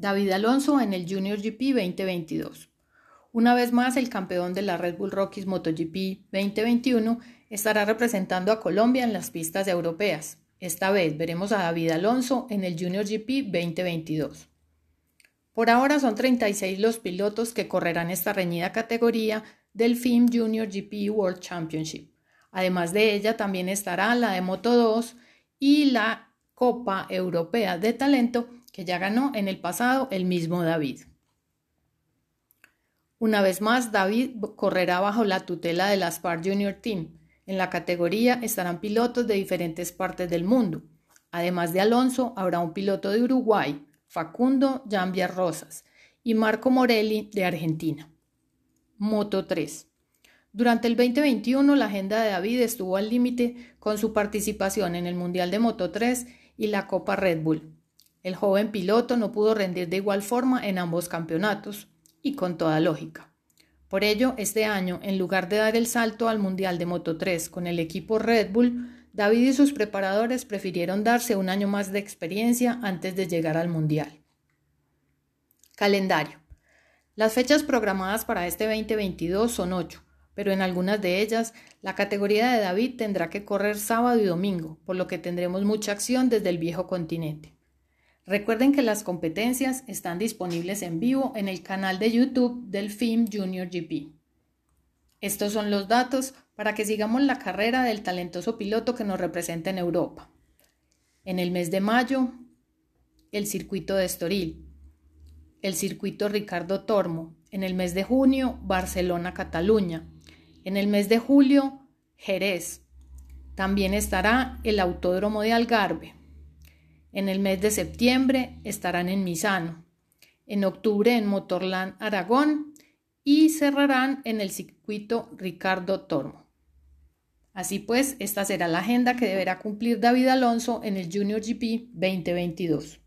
David Alonso en el Junior GP 2022. Una vez más, el campeón de la Red Bull Rockies MotoGP 2021 estará representando a Colombia en las pistas europeas. Esta vez veremos a David Alonso en el Junior GP 2022. Por ahora son 36 los pilotos que correrán esta reñida categoría del FIM Junior GP World Championship. Además de ella también estará la de Moto 2 y la Copa Europea de Talento que ya ganó en el pasado el mismo David. Una vez más, David correrá bajo la tutela del Aspar Junior Team. En la categoría estarán pilotos de diferentes partes del mundo. Además de Alonso, habrá un piloto de Uruguay, Facundo Jambia Rosas, y Marco Morelli de Argentina. Moto 3. Durante el 2021, la agenda de David estuvo al límite con su participación en el Mundial de Moto 3 y la Copa Red Bull. El joven piloto no pudo rendir de igual forma en ambos campeonatos, y con toda lógica. Por ello, este año, en lugar de dar el salto al Mundial de Moto 3 con el equipo Red Bull, David y sus preparadores prefirieron darse un año más de experiencia antes de llegar al Mundial. Calendario. Las fechas programadas para este 2022 son ocho, pero en algunas de ellas la categoría de David tendrá que correr sábado y domingo, por lo que tendremos mucha acción desde el viejo continente. Recuerden que las competencias están disponibles en vivo en el canal de YouTube del FIM Junior GP. Estos son los datos para que sigamos la carrera del talentoso piloto que nos representa en Europa. En el mes de mayo, el circuito de Estoril, el circuito Ricardo Tormo. En el mes de junio, Barcelona-Cataluña. En el mes de julio, Jerez. También estará el Autódromo de Algarve. En el mes de septiembre estarán en Misano, en octubre en Motorland Aragón y cerrarán en el circuito Ricardo Tormo. Así pues, esta será la agenda que deberá cumplir David Alonso en el Junior GP 2022.